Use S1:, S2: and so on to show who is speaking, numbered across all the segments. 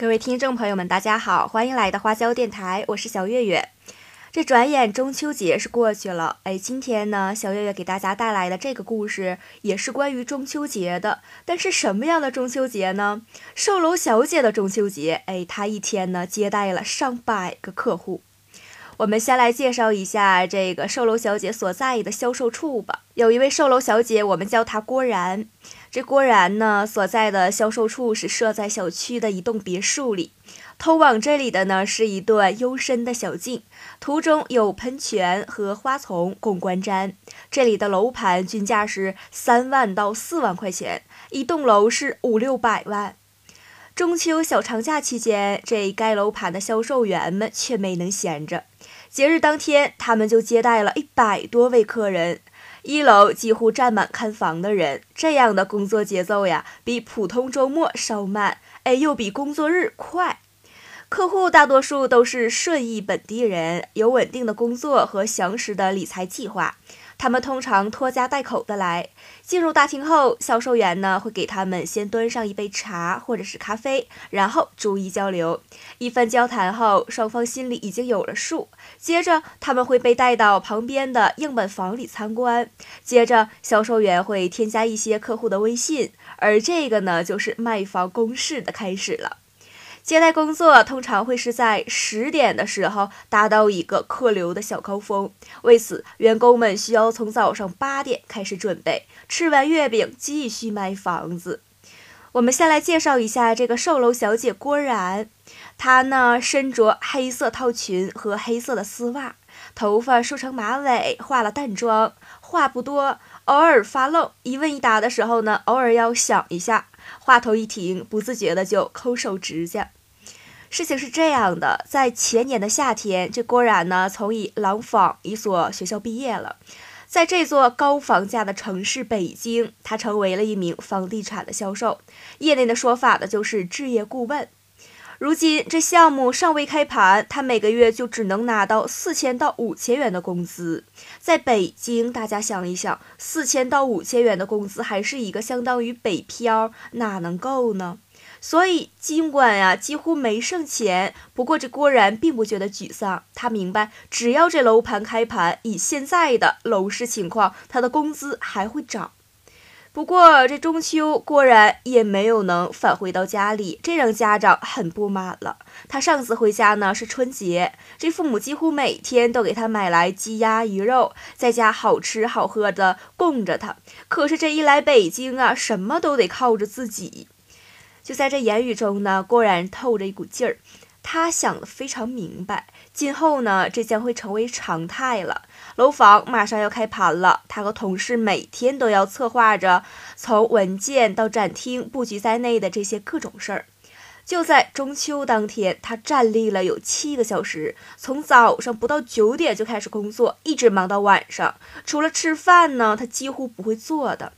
S1: 各位听众朋友们，大家好，欢迎来到花椒电台，我是小月月。这转眼中秋节是过去了，哎，今天呢，小月月给大家带来的这个故事也是关于中秋节的。但是什么样的中秋节呢？售楼小姐的中秋节，哎，她一天呢接待了上百个客户。我们先来介绍一下这个售楼小姐所在的销售处吧。有一位售楼小姐，我们叫她郭然。这郭然呢所在的销售处是设在小区的一栋别墅里，通往这里的呢是一段幽深的小径，途中有喷泉和花丛供观瞻。这里的楼盘均价是三万到四万块钱，一栋楼是五六百万。中秋小长假期间，这该楼盘的销售员们却没能闲着，节日当天他们就接待了一百多位客人。一楼几乎站满看房的人，这样的工作节奏呀，比普通周末稍慢，哎，又比工作日快。客户大多数都是顺义本地人，有稳定的工作和详实的理财计划。他们通常拖家带口的来，进入大厅后，销售员呢会给他们先端上一杯茶或者是咖啡，然后逐一交流。一番交谈后，双方心里已经有了数。接着，他们会被带到旁边的样本房里参观。接着，销售员会添加一些客户的微信，而这个呢，就是卖房公式的开始了。接待工作通常会是在十点的时候达到一个客流的小高峰，为此，员工们需要从早上八点开始准备，吃完月饼继续卖房子。我们先来介绍一下这个售楼小姐郭然，她呢身着黑色套裙和黑色的丝袜，头发梳成马尾，化了淡妆，话不多，偶尔发愣，一问一答的时候呢，偶尔要想一下。话头一停，不自觉的就抠手指甲。事情是这样的，在前年的夏天，这郭然呢从一廊坊一所学校毕业了，在这座高房价的城市北京，他成为了一名房地产的销售，业内的说法呢就是置业顾问。如今这项目尚未开盘，他每个月就只能拿到四千到五千元的工资。在北京，大家想一想，四千到五千元的工资还是一个相当于北漂，哪能够呢？所以尽管呀几乎没剩钱，不过这郭然并不觉得沮丧。他明白，只要这楼盘开盘，以现在的楼市情况，他的工资还会涨。不过这中秋，郭然也没有能返回到家里，这让家长很不满了。他上次回家呢是春节，这父母几乎每天都给他买来鸡鸭鱼肉，在家好吃好喝的供着他。可是这一来北京啊，什么都得靠着自己。就在这言语中呢，郭然透着一股劲儿。他想的非常明白，今后呢，这将会成为常态了。楼房马上要开盘了，他和同事每天都要策划着从文件到展厅布局在内的这些各种事儿。就在中秋当天，他站立了有七个小时，从早上不到九点就开始工作，一直忙到晚上。除了吃饭呢，他几乎不会做的。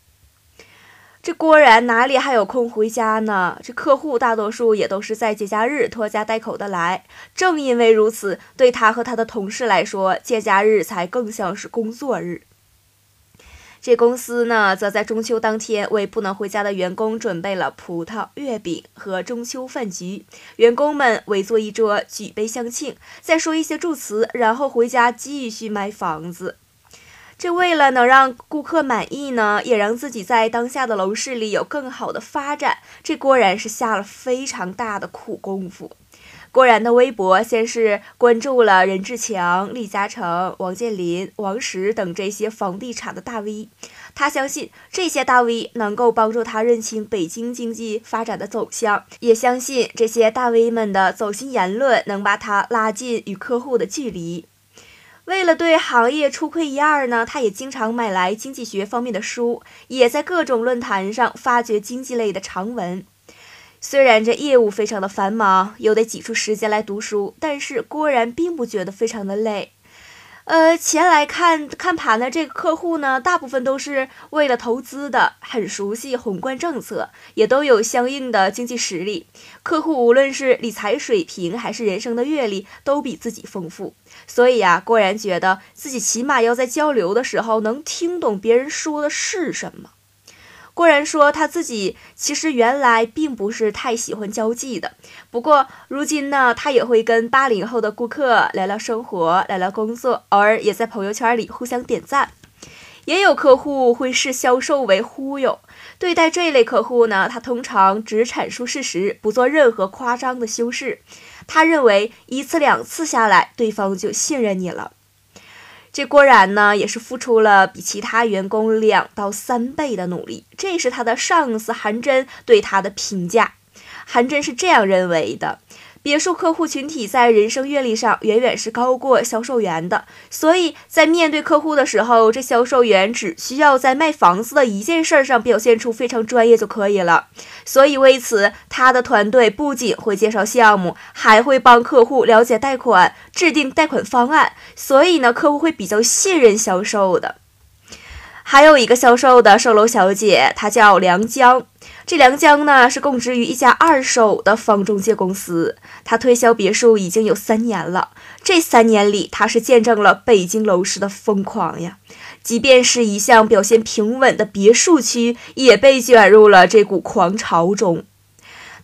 S1: 这郭然哪里还有空回家呢？这客户大多数也都是在节假日拖家带口的来。正因为如此，对他和他的同事来说，节假日才更像是工作日。这公司呢，则在中秋当天为不能回家的员工准备了葡萄、月饼和中秋饭局。员工们围坐一桌，举杯相庆，再说一些祝词，然后回家继续卖房子。这为了能让顾客满意呢，也让自己在当下的楼市里有更好的发展，这果然是下了非常大的苦功夫。郭然的微博先是关注了任志强、李嘉诚、王健林、王石等这些房地产的大 V，他相信这些大 V 能够帮助他认清北京经济发展的走向，也相信这些大 V 们的走心言论能把他拉近与客户的距离。为了对行业初窥一二呢，他也经常买来经济学方面的书，也在各种论坛上发掘经济类的长文。虽然这业务非常的繁忙，又得挤出时间来读书，但是郭然并不觉得非常的累。呃，前来看看盘的这个客户呢，大部分都是为了投资的，很熟悉宏观政策，也都有相应的经济实力。客户无论是理财水平还是人生的阅历，都比自己丰富。所以啊，郭然觉得自己起码要在交流的时候能听懂别人说的是什么。郭然说他自己其实原来并不是太喜欢交际的，不过如今呢，他也会跟八零后的顾客聊聊生活，聊聊工作，偶尔也在朋友圈里互相点赞。也有客户会视销售为忽悠，对待这类客户呢，他通常只阐述事实，不做任何夸张的修饰。他认为一次两次下来，对方就信任你了。这郭然呢，也是付出了比其他员工两到三倍的努力。这是他的上司韩真对他的评价。韩真是这样认为的。别墅客户群体在人生阅历上远远是高过销售员的，所以在面对客户的时候，这销售员只需要在卖房子的一件事上表现出非常专业就可以了。所以为此，他的团队不仅会介绍项目，还会帮客户了解贷款、制定贷款方案。所以呢，客户会比较信任销售的。还有一个销售的售楼小姐，她叫梁江。这梁江呢是供职于一家二手的房中介公司，他推销别墅已经有三年了。这三年里，他是见证了北京楼市的疯狂呀。即便是一向表现平稳的别墅区，也被卷入了这股狂潮中。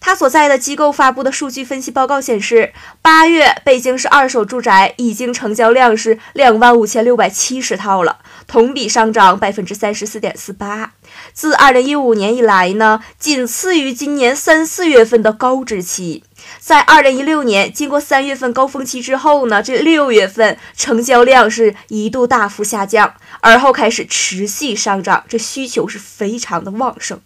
S1: 他所在的机构发布的数据分析报告显示，八月北京市二手住宅已经成交量是两万五千六百七十套了，同比上涨百分之三十四点四八。自二零一五年以来呢，仅次于今年三四月份的高值期。在二零一六年经过三月份高峰期之后呢，这六月份成交量是一度大幅下降，而后开始持续上涨，这需求是非常的旺盛。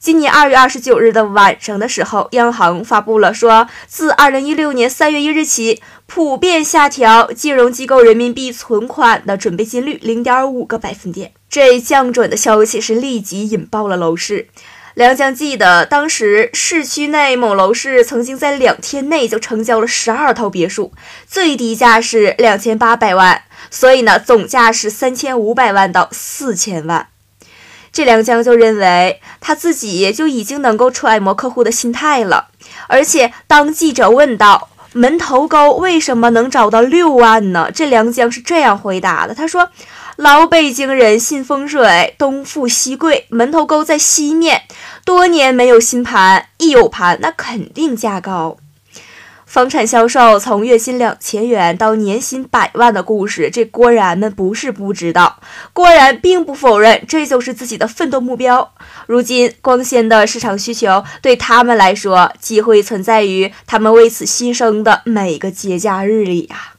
S1: 今年二月二十九日的晚上的时候，央行发布了说，自二零一六年三月一日起，普遍下调金融机构人民币存款的准备金率零点五个百分点。这降准的消息是立即引爆了楼市。梁江记得，当时市区内某楼市曾经在两天内就成交了十二套别墅，最低价是两千八百万，所以呢，总价是三千五百万到四千万。这梁江就认为他自己就已经能够揣摩客户的心态了，而且当记者问到门头沟为什么能找到六万呢？这梁江是这样回答的：“他说，老北京人信风水，东富西贵，门头沟在西面，多年没有新盘，一有盘那肯定价高。”房产销售从月薪两千元到年薪百万的故事，这郭然们不是不知道。郭然并不否认这就是自己的奋斗目标。如今光鲜的市场需求对他们来说，机会存在于他们为此牺牲的每个节假日里呀。